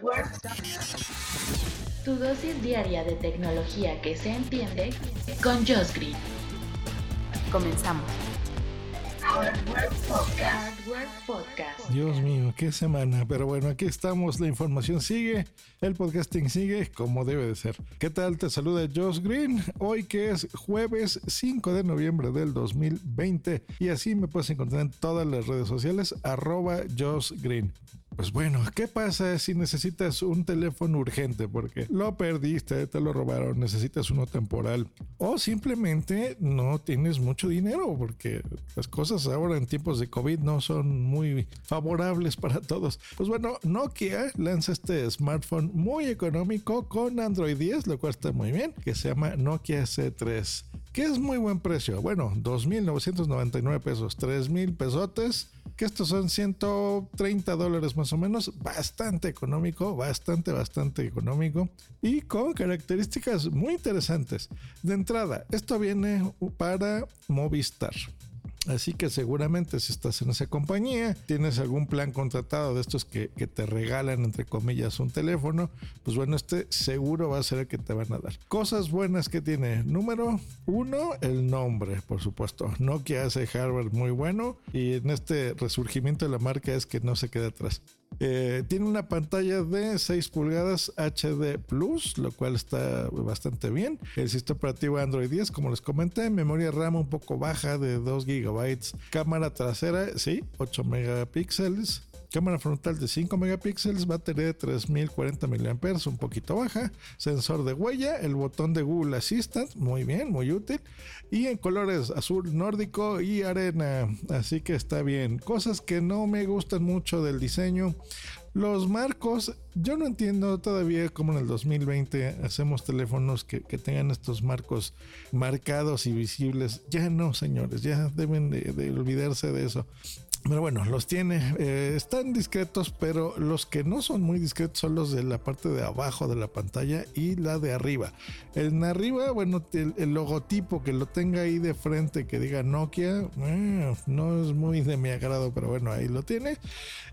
Hardware. Tu dosis diaria de tecnología que se entiende con Josh Green. Comenzamos. Hardware Podcast. Hardware Podcast. Dios mío, qué semana. Pero bueno, aquí estamos. La información sigue. El podcasting sigue como debe de ser. ¿Qué tal? Te saluda Josh Green. Hoy que es jueves 5 de noviembre del 2020. Y así me puedes encontrar en todas las redes sociales. Arroba Josh Green. Pues bueno, ¿qué pasa si necesitas un teléfono urgente? Porque lo perdiste, te lo robaron, necesitas uno temporal. O simplemente no tienes mucho dinero porque las cosas ahora en tiempos de COVID no son muy favorables para todos. Pues bueno, Nokia lanza este smartphone muy económico con Android 10, lo cual está muy bien, que se llama Nokia C3 que es muy buen precio. Bueno, 2.999 pesos, 3.000 pesotes, que estos son 130 dólares más o menos, bastante económico, bastante, bastante económico y con características muy interesantes. De entrada, esto viene para Movistar. Así que seguramente si estás en esa compañía, tienes algún plan contratado de estos que, te regalan, entre comillas, un teléfono, pues bueno, este seguro va a ser el que te van a dar. Cosas buenas que tiene. Número uno, el nombre, por supuesto. Nokia hace hardware muy bueno y en este resurgimiento de la marca es que no se queda atrás. Eh, tiene una pantalla de 6 pulgadas HD Plus, lo cual está bastante bien. El sistema operativo Android 10, como les comenté, memoria RAM un poco baja de 2 GB. Cámara trasera, sí, 8 megapíxeles. Cámara frontal de 5 megapíxeles, batería de 3040 mAh, un poquito baja, sensor de huella, el botón de Google Assistant, muy bien, muy útil, y en colores azul nórdico y arena, así que está bien. Cosas que no me gustan mucho del diseño, los marcos, yo no entiendo todavía cómo en el 2020 hacemos teléfonos que, tengan estos marcos marcados y visibles. Ya no, señores, ya deben de, de olvidarse de eso. Pero bueno, los tiene. Eh, están discretos, pero los que no son muy discretos son los de la parte de abajo de la pantalla y la de arriba. En arriba, bueno, el, logotipo que lo tenga ahí de frente, que diga Nokia, eh, no es muy de mi agrado, pero bueno, ahí lo tiene.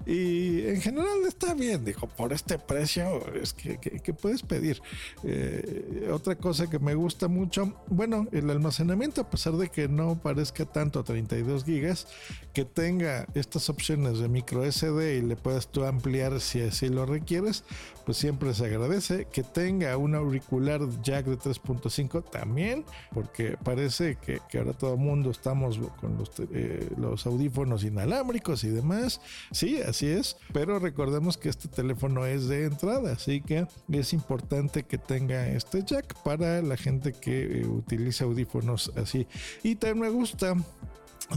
Y en general está bien, dijo, por este precio es que, que, que puedes pedir. Eh, otra cosa que me gusta mucho, bueno, el almacenamiento, a pesar de que no parezca tanto 32 gigas, que tenga estas opciones de micro SD y le puedas tú ampliar si así lo requieres, pues siempre se agradece. Que tenga un auricular jack de 3.5 también, porque parece que, que, ahora todo mundo estamos con los, eh, los audífonos inalámbricos y demás. Sí, así es, pero recordemos que este teléfono es de entrada, así que es importante que tenga este jack para la gente que eh, utiliza audífonos así. Y también me gusta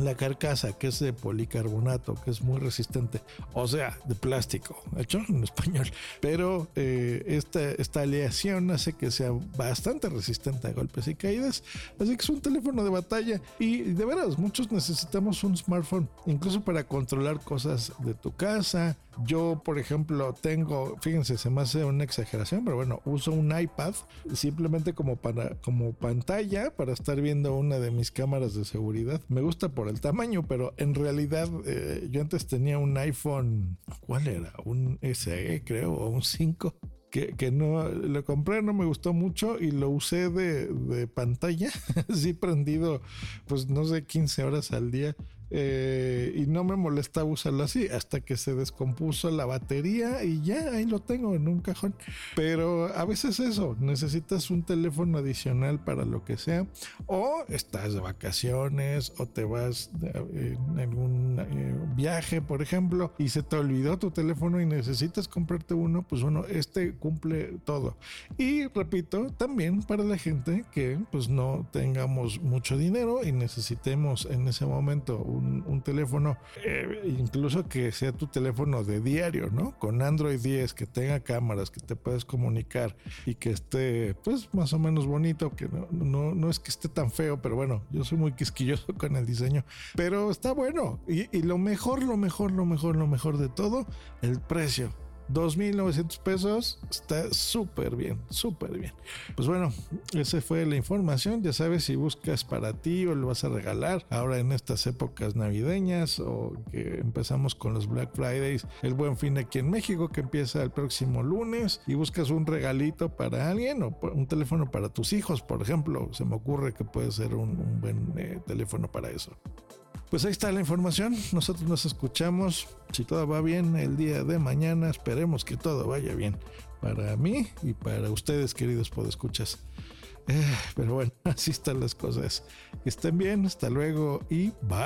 la carcasa que es de policarbonato que es muy resistente o sea de plástico hecho en español pero eh, esta, esta aleación hace que sea bastante resistente a golpes y caídas así que es un teléfono de batalla y de veras muchos necesitamos un smartphone incluso para controlar cosas de tu casa yo, por ejemplo, tengo, fíjense, se me hace una exageración, pero bueno, uso un iPad simplemente como para como pantalla para estar viendo una de mis cámaras de seguridad. Me gusta por el tamaño, pero en realidad eh, yo antes tenía un iPhone, ¿cuál era? Un SE, creo, o un 5 que, que, no lo compré, no me gustó mucho y lo usé de, de pantalla, así prendido, pues no sé, 15 horas al día. Eh, y no me molesta usarlo así hasta que se descompuso la batería y ya ahí lo tengo en un cajón. Pero a veces eso, necesitas un teléfono adicional para lo que sea, o estás de vacaciones, o te vas en algún eh, viaje, por ejemplo, y se te olvidó tu teléfono y necesitas comprarte uno, pues bueno, este cumple todo. Y repito, también para la gente que pues no tengamos mucho dinero y necesitemos en ese momento un un, teléfono, eh, incluso que sea tu teléfono de diario, ¿no? Con Android 10, que tenga cámaras, que te puedes comunicar y que esté, pues, más o menos bonito, que no, no, no es que esté tan feo, pero bueno, yo soy muy quisquilloso con el diseño, pero está bueno. Y lo mejor, lo mejor, lo mejor, lo mejor de todo, el precio. 2.900 pesos está súper bien, súper bien. Pues bueno, esa fue la información. Ya sabes, si buscas para ti o lo vas a regalar ahora en estas épocas navideñas o que empezamos con los Black Fridays, el buen fin aquí en México que empieza el próximo lunes y buscas un regalito para alguien o un teléfono para tus hijos, por ejemplo. Se me ocurre que puede ser un, buen eh, teléfono para eso. Pues ahí está la información. Nosotros nos escuchamos. Si todo va bien el día de mañana, esperemos que todo vaya bien para mí y para ustedes, queridos podescuchas. Eh, pero bueno, así están las cosas. Que estén bien, hasta luego y bye.